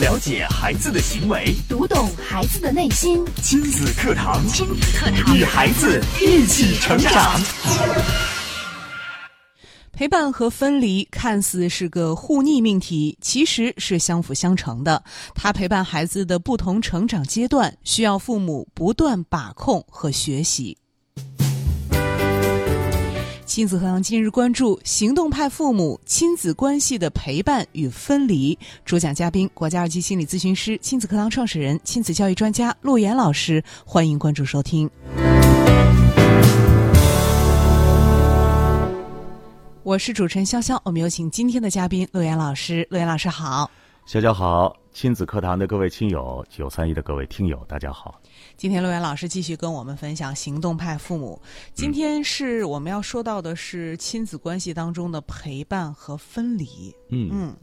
了解孩子的行为，读懂孩子的内心。亲子课堂，亲子课堂，与孩子一起成长。陪伴和分离看似是个互逆命题，其实是相辅相成的。他陪伴孩子的不同成长阶段，需要父母不断把控和学习。亲子课堂今日关注：行动派父母亲子关系的陪伴与分离。主讲嘉宾：国家二级心理咨询师、亲子课堂创始人、亲子教育专家陆岩老师。欢迎关注收听。我是主持人潇潇，我们有请今天的嘉宾陆岩老师。陆岩老师好，潇潇好，亲子课堂的各位亲友，九三一的各位听友，大家好。今天陆岩老师继续跟我们分享行动派父母。今天是我们要说到的是亲子关系当中的陪伴和分离。嗯嗯，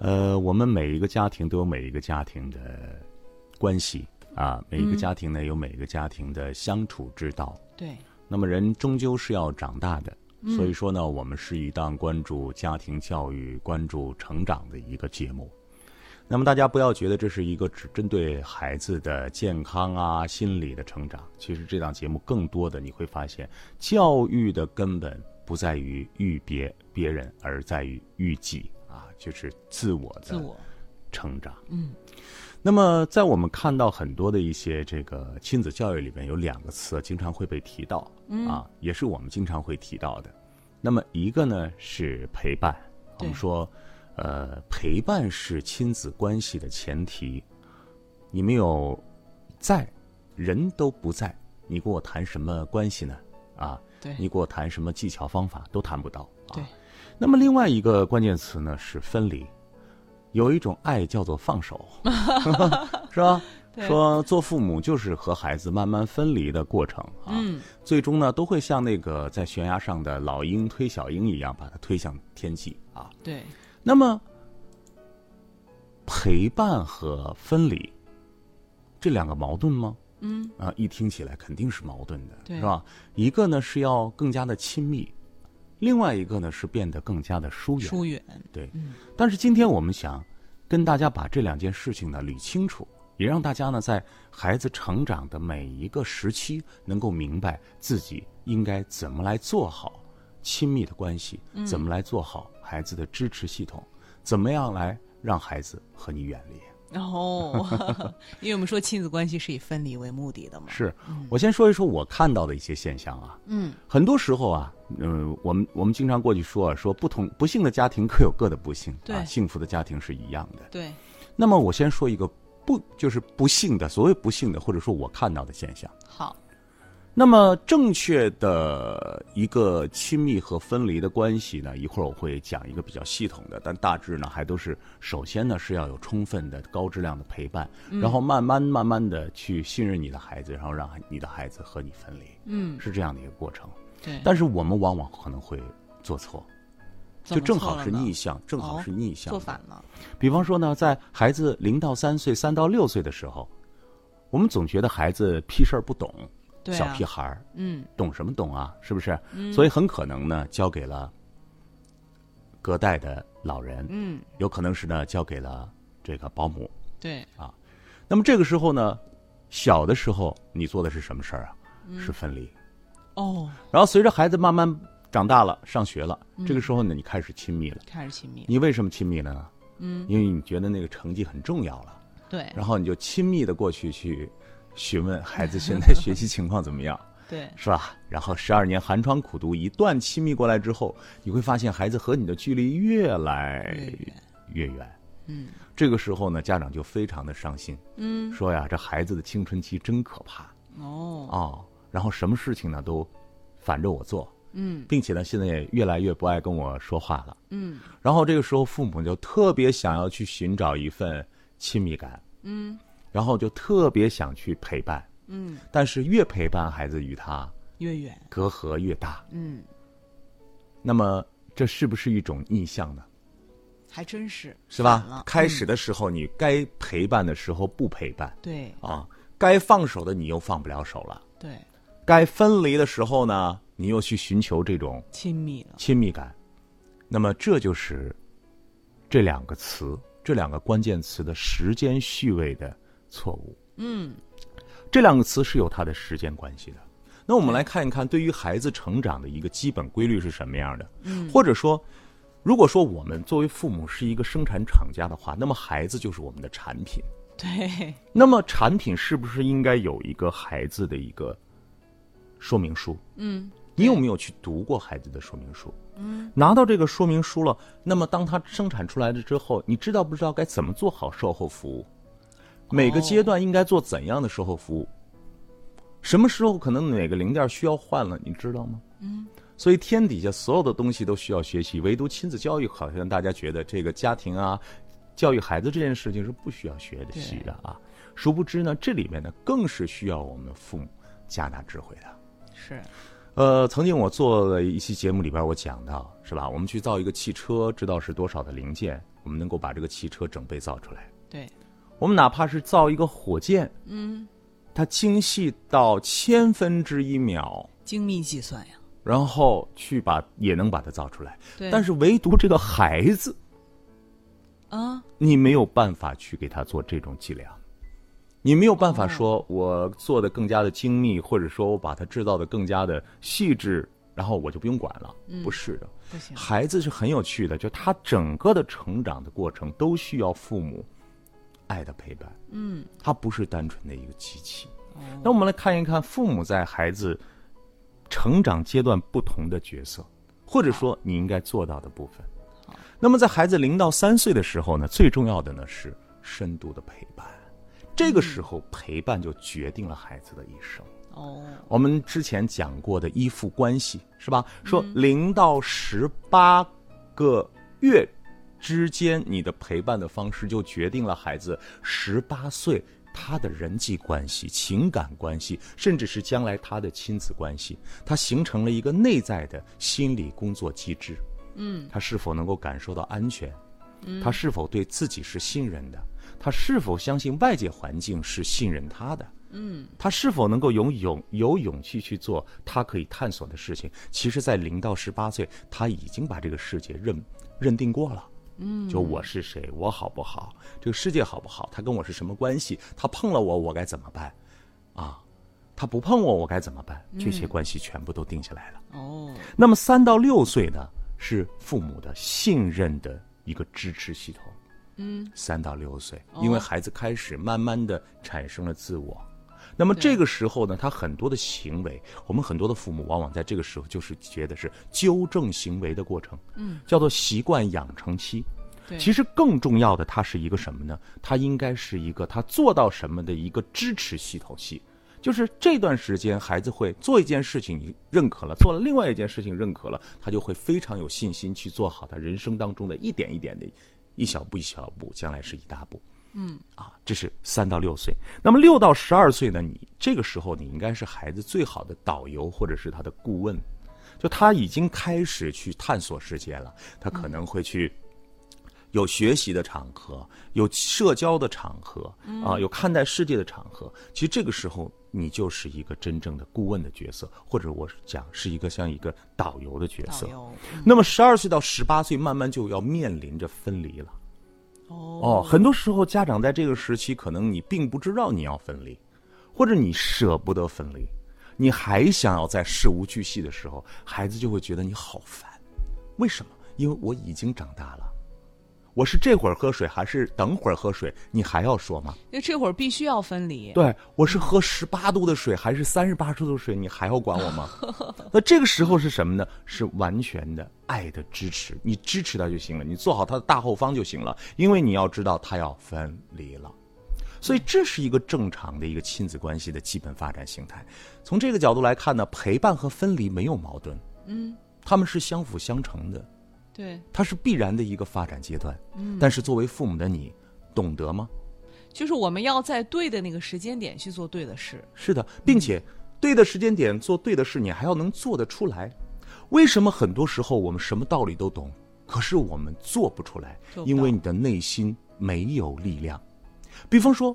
呃，我们每一个家庭都有每一个家庭的关系啊，每一个家庭呢有每一个家庭的相处之道。对。那么人终究是要长大的。所以说呢，我们是一档关注家庭教育、关注成长的一个节目。那么大家不要觉得这是一个只针对孩子的健康啊、心理的成长。其实这档节目更多的你会发现，教育的根本不在于育别别人，而在于育己啊，就是自我的自我成长。嗯。那么在我们看到很多的一些这个亲子教育里面，有两个词经常会被提到，啊，也是我们经常会提到的。那么一个呢是陪伴，我们说，呃，陪伴是亲子关系的前提。你没有在，人都不在，你跟我谈什么关系呢？啊，对，你跟我谈什么技巧方法都谈不到。对。那么另外一个关键词呢是分离，有一种爱叫做放手，是吧？说做父母就是和孩子慢慢分离的过程啊，最终呢都会像那个在悬崖上的老鹰推小鹰一样，把它推向天际啊。对。那么陪伴和分离这两个矛盾吗？嗯。啊，一听起来肯定是矛盾的，是吧？一个呢是要更加的亲密，另外一个呢是变得更加的疏远。疏远。对。但是今天我们想跟大家把这两件事情呢捋清楚。也让大家呢，在孩子成长的每一个时期，能够明白自己应该怎么来做好亲密的关系，怎么来做好孩子的支持系统，怎么样来让孩子和你远离。哦，因为我们说亲子关系是以分离为目的的嘛。是，我先说一说我看到的一些现象啊。嗯。很多时候啊，嗯，我们我们经常过去说啊，说不同不幸的家庭各有各的不幸，对，幸福的家庭是一样的。对。那么我先说一个。不就是不幸的，所谓不幸的，或者说我看到的现象。好，那么正确的一个亲密和分离的关系呢？一会儿我会讲一个比较系统的，但大致呢还都是首先呢是要有充分的高质量的陪伴，然后慢慢慢慢的去信任你的孩子，然后让你的孩子和你分离。嗯，是这样的一个过程。对，但是我们往往可能会做错。就正好是逆向，正好是逆向，做反了。比方说呢，在孩子零到三岁、三到六岁的时候，我们总觉得孩子屁事儿不懂，小屁孩儿，嗯，懂什么懂啊？是不是？嗯，所以很可能呢，交给了隔代的老人，嗯，有可能是呢，交给了这个保姆，对，啊，那么这个时候呢，小的时候你做的是什么事儿啊？是分离，哦，然后随着孩子慢慢。长大了，上学了，这个时候呢，你开始亲密了。开始亲密。你为什么亲密了呢？嗯，因为你觉得那个成绩很重要了。对。然后你就亲密的过去去询问孩子现在学习情况怎么样？对。是吧？然后十二年寒窗苦读，一段亲密过来之后，你会发现孩子和你的距离越来越远。嗯。这个时候呢，家长就非常的伤心。嗯。说呀，这孩子的青春期真可怕。哦。哦。然后什么事情呢都反着我做。嗯，并且呢，现在也越来越不爱跟我说话了。嗯，然后这个时候，父母就特别想要去寻找一份亲密感。嗯，然后就特别想去陪伴。嗯，但是越陪伴孩子与他越远，隔阂越大。嗯，那么这是不是一种逆向呢？还真是，是吧？开始的时候你该陪伴的时候不陪伴，对啊，该放手的你又放不了手了，对，该分离的时候呢？你又去寻求这种亲密了亲密感，那么这就是这两个词这两个关键词的时间序位的错误。嗯，这两个词是有它的时间关系的。那我们来看一看，对于孩子成长的一个基本规律是什么样的？嗯，或者说，如果说我们作为父母是一个生产厂家的话，那么孩子就是我们的产品。对，那么产品是不是应该有一个孩子的一个说明书？嗯，你有没有去读过孩子的说明书？嗯，拿到这个说明书了，那么当他生产出来了之后，你知道不知道该怎么做好售后服务？每个阶段应该做怎样的售后服务？什么时候可能哪个零件需要换了，你知道吗？嗯，所以天底下所有的东西都需要学习，唯独亲子教育好像大家觉得这个家庭啊，教育孩子这件事情是不需要学习的啊。殊不知呢，这里面呢更是需要我们父母加大智慧的。是，呃，曾经我做了一期节目里边，我讲到是吧？我们去造一个汽车，知道是多少的零件，我们能够把这个汽车整备造出来。对，我们哪怕是造一个火箭，嗯，它精细到千分之一秒，精密计算呀。然后去把也能把它造出来。对，但是唯独这个孩子，啊，你没有办法去给他做这种计量，你没有办法说我做的更加的精密，或者说我把它制造的更加的细致，然后我就不用管了。不是的，不行。孩子是很有趣的，就他整个的成长的过程都需要父母爱的陪伴。嗯，它不是单纯的一个机器。那我们来看一看父母在孩子成长阶段不同的角色，或者说你应该做到的部分。那么在孩子零到三岁的时候呢，最重要的呢是深度的陪伴。这个时候陪伴就决定了孩子的一生。哦，我们之前讲过的依附关系是吧？说零到十八个月之间，你的陪伴的方式就决定了孩子十八岁他的人际关系、情感关系，甚至是将来他的亲子关系，他形成了一个内在的心理工作机制。嗯，他是否能够感受到安全？他是否对自己是信任的？他是否相信外界环境是信任他的？嗯，他是否能够有勇有勇气去做他可以探索的事情？其实，在零到十八岁，他已经把这个世界认认定过了。嗯，就我是谁，我好不好？这个世界好不好？他跟我是什么关系？他碰了我，我该怎么办？啊，他不碰我，我该怎么办？这些关系全部都定下来了。哦，那么三到六岁呢，是父母的信任的一个支持系统。嗯，三到六岁，哦因为孩子开始慢慢的产生了自我。那么这个时候呢，他很多的行为，我们很多的父母往往在这个时候就是觉得是纠正行为的过程，嗯，叫做习惯养成期。对，其实更重要的，它是一个什么呢？它应该是一个他做到什么的一个支持系统系。就是这段时间，孩子会做一件事情，你认可了；做了另外一件事情，认可了，他就会非常有信心去做好他人生当中的一点一点的，一小步一小步，将来是一大步。嗯，啊，这是三到六岁。那么六到十二岁呢？你这个时候你应该是孩子最好的导游或者是他的顾问，就他已经开始去探索世界了，他可能会去。有学习的场合，有社交的场合，啊，有看待世界的场合。其实这个时候，你就是一个真正的顾问的角色，或者我讲是一个像一个导游的角色那么十二岁到十八岁，慢慢就要面临着分离了。哦，很多时候家长在这个时期，可能你并不知道你要分离，或者你舍不得分离，你还想要在事无巨细的时候，孩子就会觉得你好烦。为什么？因为我已经长大了，我是这会儿喝水还是等会儿喝水，你还要说吗？因为这会儿必须要分离。对，我是喝十八度的水还是三十八度的水，你还要管我吗？那这个时候是什么呢？是完全的爱的支持，你支持他就行了，你做好他的大后方就行了，因为你要知道他要分离了。所以这是一个正常的一个亲子关系的基本发展形态。从这个角度来看呢，陪伴和分离没有矛盾，嗯，他们是相辅相成的，对，它是必然的一个发展阶段。嗯，但是作为父母的你，懂得吗？就是我们要在对的那个时间点去做对的事。是的，并且对的时间点做对的事，你还要能做得出来。为什么很多时候我们什么道理都懂，可是我们做不出来因为你的内心没有力量。比方说，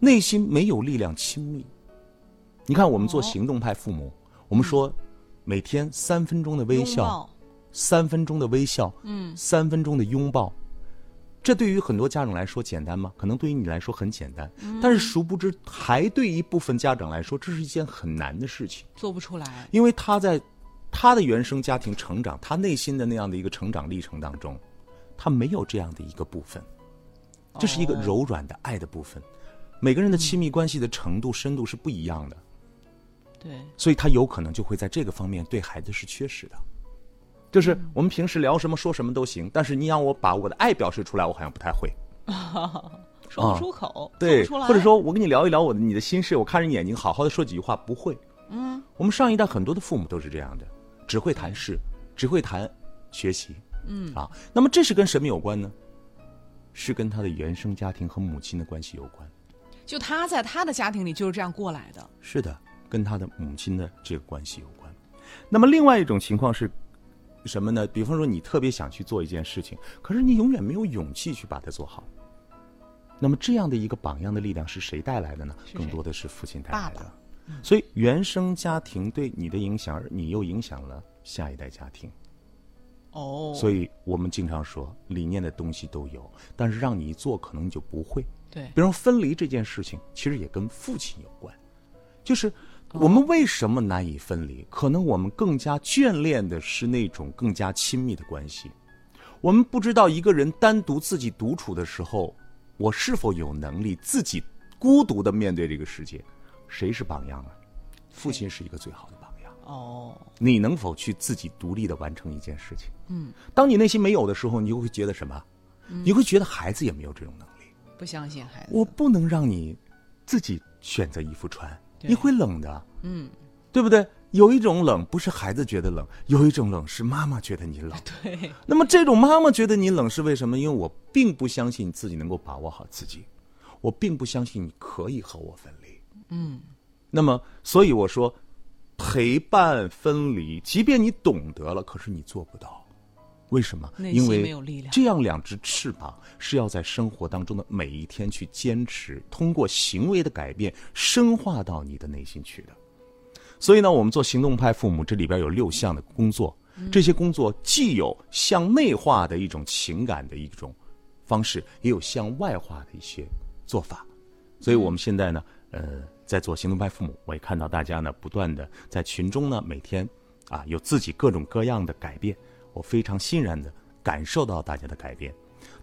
内心没有力量亲密。你看，我们做哦行动派父母，我们说每天三分钟的微笑，三分钟的微笑，嗯，三分钟的拥抱，这对于很多家长来说简单吗？可能对于你来说很简单，但是殊不知，还对一部分家长来说，这是一件很难的事情，做不出来。因为他在他的原生家庭成长，他内心的那样的一个成长历程当中，他没有这样的一个部分，这是一个柔软的爱的部分。每个人的亲密关系的程度、深度是不一样的，对，所以他有可能就会在这个方面对孩子是缺失的。就是我们平时聊什么说什么都行，但是你让我把我的爱表示出来，我好像不太会。说不出口，对，或者说我跟你聊一聊我的你的心事，我看着你眼睛，好好的说几句话，不会。嗯，我们上一代很多的父母都是这样的，只会谈事，只会谈学习。嗯啊，那么这是跟什么有关呢？是跟他的原生家庭和母亲的关系有关。就他在他的家庭里就是这样过来的。是的，跟他的母亲的这个关系有关。那么另外一种情况是什么呢？比方说你特别想去做一件事情，可是你永远没有勇气去把它做好。那么这样的一个榜样的力量是谁带来的呢？更多的是父亲带来的。爸爸所以原生家庭对你的影响，而你又影响了下一代家庭。哦，所以我们经常说，理念的东西都有，但是让你一做，可能你就不会。对比，如分离这件事情，其实也跟父亲有关，就是我们为什么难以分离？可能我们更加眷恋的是那种更加亲密的关系。我们不知道一个人单独自己独处的时候，我是否有能力自己孤独的面对这个世界？谁是榜样啊？父亲是一个最好的榜样。哦，你能否去自己独立的完成一件事情？嗯，当你内心没有的时候，你就会觉得什么？你会觉得孩子也没有这种能力。不相信孩子，我不能让你自己选择衣服穿，对你会冷的，嗯，对不对？有一种冷不是孩子觉得冷，有一种冷是妈妈觉得你冷。对，那么这种妈妈觉得你冷是为什么？因为我并不相信自己能够把握好自己，我并不相信你可以和我分离。嗯，那么所以我说，陪伴分离，即便你懂得了，可是你做不到，为什么？因为这样两只翅膀是要在生活当中的每一天去坚持，通过行为的改变深化到你的内心去的。所以呢，我们做行动派父母，这里边有六项的工作，这些工作既有向内化的一种情感的一种方式，也有向外化的一些做法。所以我们现在呢，呃，在做行动派父母，我也看到大家呢，不断的在群中呢，每天啊，有自己各种各样的改变，我非常欣然的感受到大家的改变。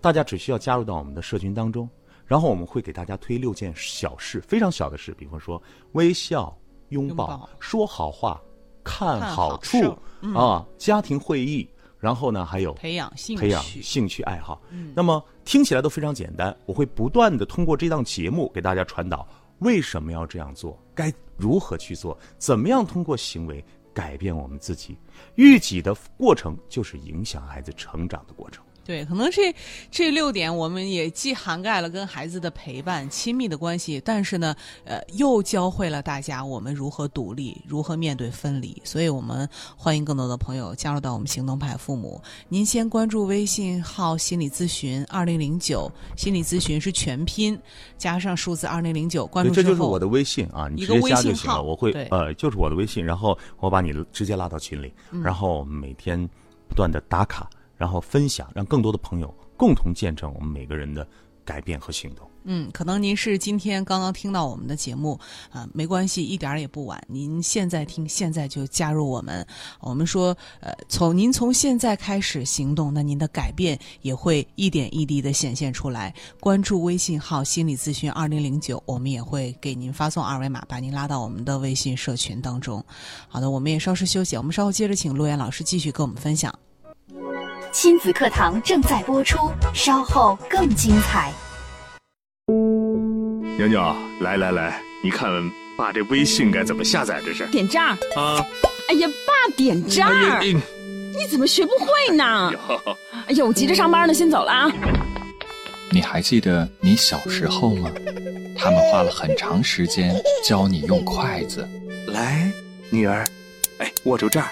大家只需要加入到我们的社群当中，然后我们会给大家推六件小事，非常小的事，比方说微笑、拥抱、拥抱。说好话、看看好处啊，家庭会议，然后呢还有培养兴趣，培养兴趣爱好。那么听起来都非常简单，我会不断的通过这档节目给大家传导为什么要这样做，该如何去做，怎么样通过行为改变我们自己。育己的过程就是影响孩子成长的过程。对，可能这这六点我们也既涵盖了跟孩子的陪伴、亲密的关系，但是呢，呃，又教会了大家我们如何独立，如何面对分离。所以我们欢迎更多的朋友加入到我们行动派父母。您先关注微信号“心理咨询二零零九”，心理咨询是全拼加上数字二零零九，关，注这就是我的微信啊，你直接加就行了。号我会呃，就是我的微信，然后我把你直接拉到群里，嗯然后每天不断的打卡，然后分享，让更多的朋友共同见证我们每个人的改变和行动。嗯，可能您是今天刚刚听到我们的节目，啊、没关系，一点儿也不晚。您现在听，现在就加入我们。我们说，呃，从您从现在开始行动，那您的改变也会一点一滴的显现出来。关注微信号“心理咨询二零零九”，我们也会给您发送二维码，把您拉到我们的微信社群当中。好的，我们也稍事休息，我们稍后接着请陆岩老师继续跟我们分享。亲子课堂正在播出，稍后更精彩。牛牛，来来来，你看爸这微信该怎么下载？这是点这儿。啊，哎呀，爸点这儿，你怎么学不会呢？哎呦哎呀，我急着上班呢，先走了啊。你还记得你小时候吗？他们花了很长时间教你用筷子。来，女儿，哎，握住这儿。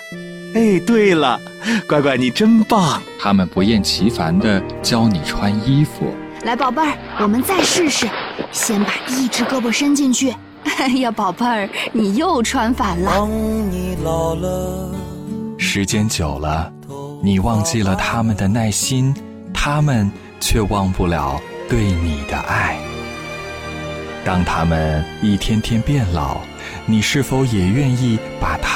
哎，对了，乖乖，你真棒。他们不厌其烦地教你穿衣服。来，宝贝儿，我们再试试。先把一只胳膊伸进去。哎呀，宝贝儿，你又穿反了。时间久了，你忘记了他们的耐心，他们却忘不了对你的爱。当他们一天天变老，你是否也愿意把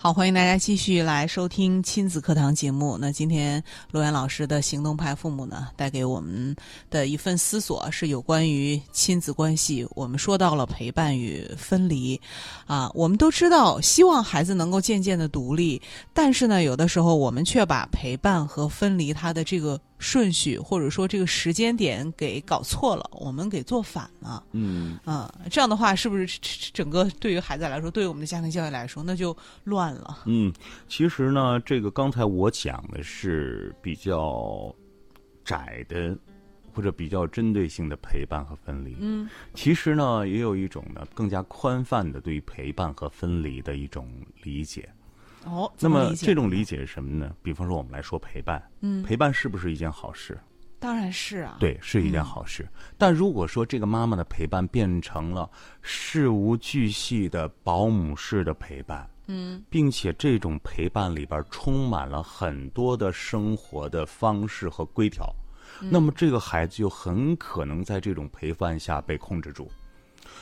好，欢迎大家继续来收听亲子课堂节目。那今天罗源老师的行动派父母呢，带给我们的一份思索是有关于亲子关系。我们说到了陪伴与分离，啊，我们都知道希望孩子能够渐渐的独立，但是呢，有的时候我们却把陪伴和分离它的这个顺序或者说这个时间点给搞错了，我们给做反了。嗯啊，这样的话是不是整个对于孩子来说，对于我们的家庭教育来说，那就乱了？嗯，其实呢，这个刚才我讲的是比较窄的，或者比较针对性的陪伴和分离。嗯，其实呢，也有一种呢更加宽泛的对于陪伴和分离的一种理解。哦，那么这种理解是什么呢？比方说，我们来说陪伴，嗯，陪伴是不是一件好事？当然是啊，对，是一件好事。嗯、但如果说这个妈妈的陪伴变成了事无巨细的保姆式的陪伴，嗯，并且这种陪伴里边充满了很多的生活的方式和规条，嗯、那么这个孩子就很可能在这种陪伴下被控制住。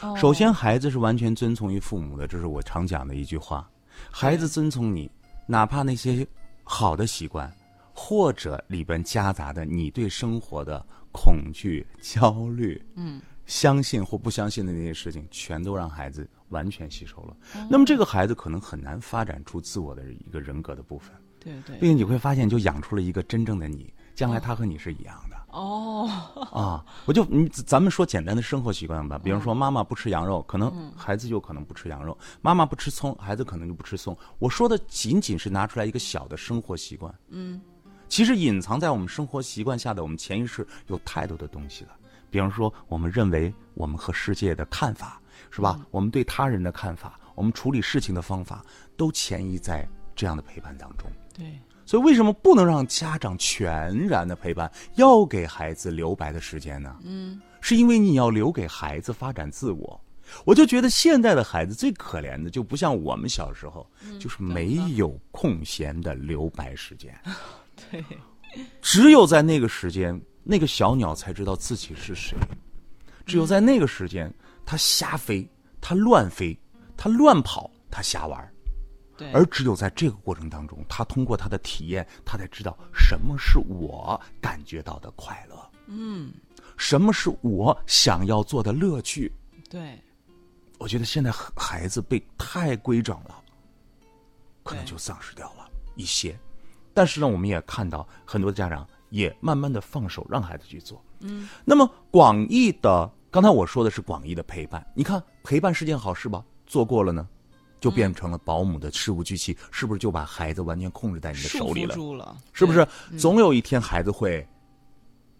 哦、首先，孩子是完全遵从于父母的，这是我常讲的一句话。孩子遵从你，哪怕那些好的习惯，或者里边夹杂的你对生活的恐惧、焦虑，嗯，相信或不相信的那些事情，全都让孩子完全吸收了。哦、那么这个孩子可能很难发展出自我的一个人格的部分。对对，并且你会发现，就养出了一个真正的你，将来他和你是一样的。哦，啊，我就你咱们说简单的生活习惯吧，比如嗯说妈妈不吃羊肉，可能孩子就可能不吃羊肉；妈妈不吃葱，孩子可能就不吃葱。我说的仅仅是拿出来一个小的生活习惯，嗯，其实隐藏在我们生活习惯下的我们潜意识有太多的东西了。比方说，我们认为我们和世界的看法是吧？我们对他人的看法，我们处理事情的方法，都潜移在这样的陪伴当中。对。所以，为什么不能让家长全然的陪伴，要给孩子留白的时间呢？嗯，是因为你要留给孩子发展自我。我就觉得现在的孩子最可怜的，就不像我们小时候，嗯、就是没有空闲的留白时间。对，只有在那个时间，那个小鸟才知道自己是谁。只有在那个时间，它瞎飞，它乱飞，它乱跑，它瞎玩。对，而只有在这个过程当中，他通过他的体验，他才知道什么是我感觉到的快乐，嗯，什么是我想要做的乐趣。对，我觉得现在孩子被太规整了，可能就丧失掉了一些。但是呢，我们也看到很多的家长也慢慢的放手让孩子去做。嗯，那么广义的，刚才我说的是广义的陪伴，你看陪伴是件好事吧？做过了呢？就变成了保姆的事无巨细，是不是就把孩子完全控制在你的手里了？了是不是？嗯、总有一天孩子会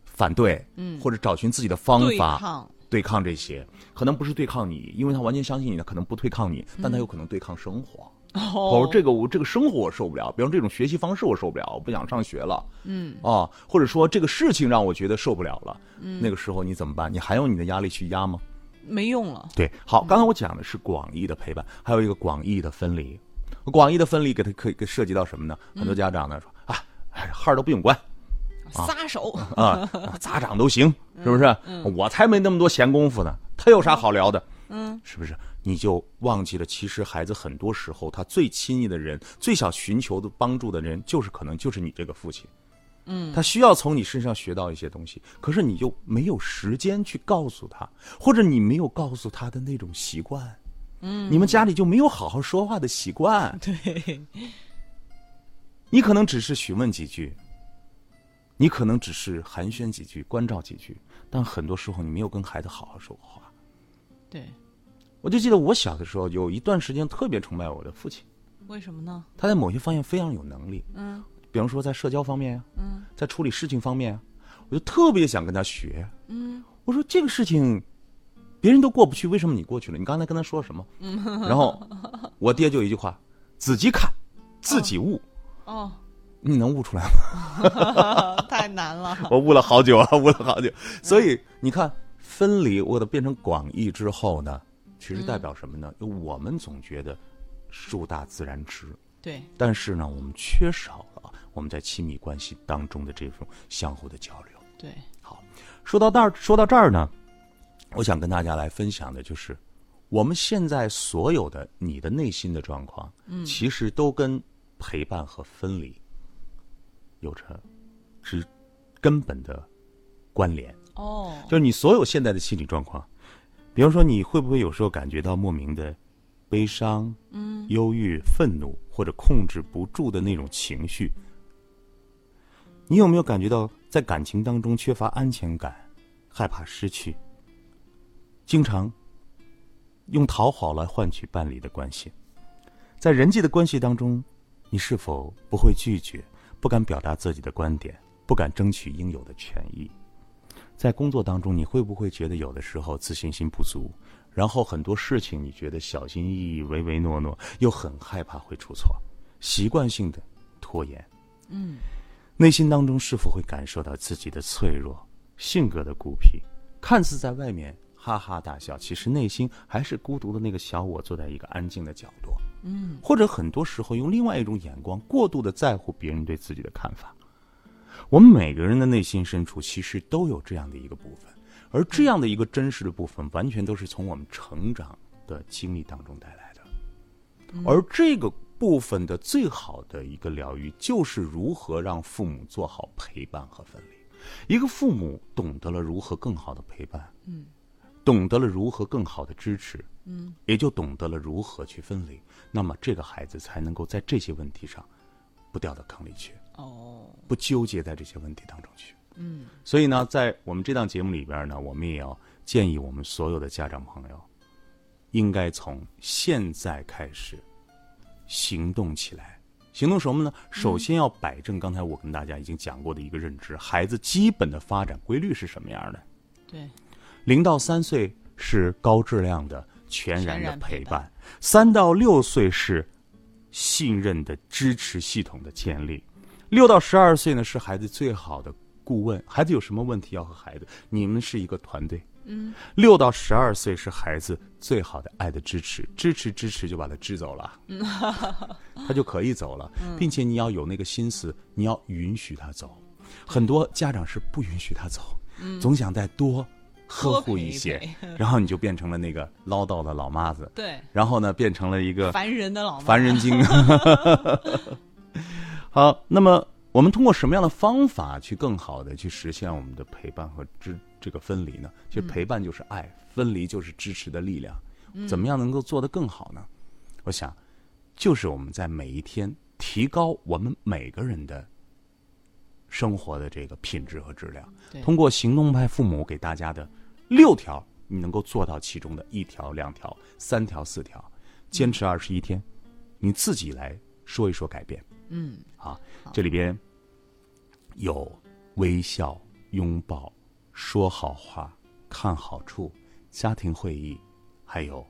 反对，嗯，或者找寻自己的方法对抗对抗这些，可能不是对抗你，因为他完全相信你，他可能不对抗你，但他有可能对抗生活。哦，这个我这个生活我受不了，比方这种学习方式我受不了，我不想上学了。嗯，啊，或者说这个事情让我觉得受不了了。嗯，那个时候你怎么办？你还用你的压力去压吗？没用了。对，好，刚才我讲的是广义的陪伴，还有一个广义的分离。广义的分离给他可以给涉及到什么呢？很多家长呢说啊，孩儿都不用管，撒手啊，咋长都行，是不是？我才没那么多闲工夫呢，他有啥好聊的？嗯，是不是？你就忘记了，其实孩子很多时候他最亲密的人，最想寻求的帮助的人，就是可能就是你这个父亲。嗯，他需要从你身上学到一些东西，可是你就没有时间去告诉他，或者你没有告诉他的那种习惯。嗯，你们家里就没有好好说话的习惯。对，你可能只是询问几句，你可能只是寒暄几句，关照几句，但很多时候你没有跟孩子好好说过话。对，我就记得我小的时候有一段时间特别崇拜我的父亲。为什么呢？他在某些方面非常有能力。嗯。比方说，在社交方面呀，嗯，在处理事情方面啊，我就特别想跟他学。嗯，我说这个事情，别人都过不去，为什么你过去了？你刚才跟他说什么？嗯，然后我爹就一句话：自己看，自己悟。哦，你能悟出来吗？太难了。我悟了好久啊，悟了好久。所以你看，分离我的变成广义之后呢，其实代表什么呢？就我们总觉得树大自然直。对。但是呢，我们缺少了。我们在亲密关系当中的这种相互的交流，对，好，说到这儿，说到这儿呢，我想跟大家来分享的就是，我们现在所有的你的内心的状况，嗯，其实都跟陪伴和分离有着之根本的关联。哦，就是你所有现在的心理状况，比方说你会不会有时候感觉到莫名的悲伤、嗯、忧郁、愤怒或者控制不住的那种情绪？你有没有感觉到在感情当中缺乏安全感，害怕失去？经常用讨好来换取伴侣的关系，在人际的关系当中，你是否不会拒绝，不敢表达自己的观点，不敢争取应有的权益？在工作当中，你会不会觉得有的时候自信心不足，然后很多事情你觉得小心翼翼、唯唯诺诺，又很害怕会出错，习惯性的拖延？嗯。内心当中是否会感受到自己的脆弱、性格的孤僻？看似在外面哈哈大笑，其实内心还是孤独的那个小我，坐在一个安静的角落。嗯，或者很多时候用另外一种眼光，过度的在乎别人对自己的看法。我们每个人的内心深处其实都有这样的一个部分，而这样的一个真实的部分，完全都是从我们成长的经历当中带来的。而这个。部分的最好的一个疗愈，就是如何让父母做好陪伴和分离。一个父母懂得了如何更好的陪伴，嗯，懂得了如何更好的支持，嗯，也就懂得了如何去分离。那么这个孩子才能够在这些问题上，不掉到坑里去，哦，不纠结在这些问题当中去，嗯。所以呢，在我们这档节目里边呢，我们也要建议我们所有的家长朋友，应该从现在开始。行动起来，行动什么呢？首先要摆正刚才我跟大家已经讲过的一个认知：孩子基本的发展规律是什么样的？对，零到三岁是高质量的全然的陪伴，三到六岁是信任的支持系统的建立，六到十二岁呢是孩子最好的顾问。孩子有什么问题要和孩子，你们是一个团队。嗯，六到十二岁是孩子最好的爱的支持，支持支持就把他支走了，他就可以走了，并且你要有那个心思，你要允许他走。很多家长是不允许他走，总想再多呵护一些，然后你就变成了那个唠叨的老妈子。对，然后呢，变成了一个烦人的老烦人精。好，那么我们通过什么样的方法去更好的去实现我们的陪伴和支？这个分离呢，其实陪伴就是爱，分离就是支持的力量。怎么样能够做得更好呢？我想，就是我们在每一天提高我们每个人的生活的这个品质和质量。通过行动派父母给大家的六条，你能够做到其中的一条、两条、三条、四条，坚持二十一天，你自己来说一说改变。嗯，啊，这里边有微笑、拥抱。说好话，看好处，家庭会议，还有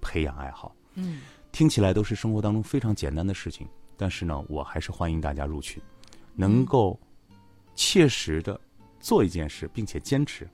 培养爱好。嗯，听起来都是生活当中非常简单的事情，但是呢，我还是欢迎大家入群，能够切实的做一件事，并且坚持，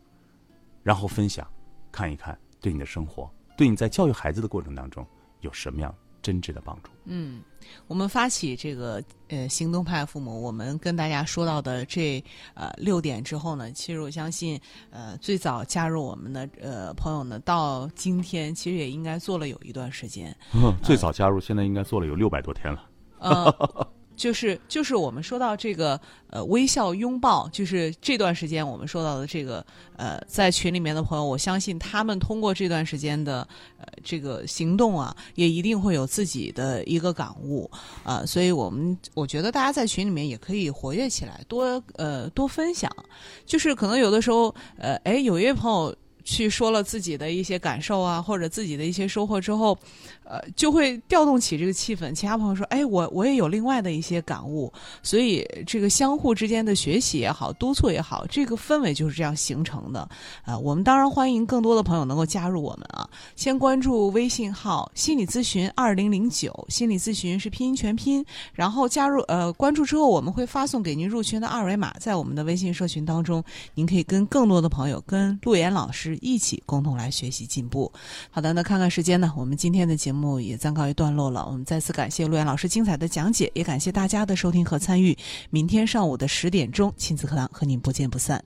然后分享，看一看对你的生活，对你在教育孩子的过程当中有什么样真挚的帮助？嗯，我们发起这个呃行动派父母，我们跟大家说到的这呃六点之后呢，其实我相信呃最早加入我们的呃朋友呢，到今天其实也应该做了有一段时间。嗯，最早加入，现在应该做了有六百多天了。呃，就是就是我们说到这个呃微笑拥抱，就是这段时间我们说到的这个呃在群里面的朋友，我相信他们通过这段时间的呃这个行动啊，也一定会有自己的一个感悟啊、所以我们我觉得大家在群里面也可以活跃起来，多呃多分享，就是可能有的时候呃哎有一位朋友。去说了自己的一些感受啊，或者自己的一些收获之后，呃，就会调动起这个气氛。其他朋友说：“哎，我我也有另外的一些感悟。”所以这个相互之间的学习也好，督促也好，这个氛围就是这样形成的。啊、我们当然欢迎更多的朋友能够加入我们啊！先关注微信号“心理咨询二零零九”，心理咨询是拼音全拼，然后加入呃关注之后，我们会发送给您入群的二维码，在我们的微信社群当中，您可以跟更多的朋友，跟陆岩老师一起共同来学习进步。好的，那看看时间呢，我们今天的节目目也暂告一段落了。我们再次感谢陆岩老师精彩的讲解，也感谢大家的收听和参与。明天上午的十点钟，亲子课堂和您不见不散。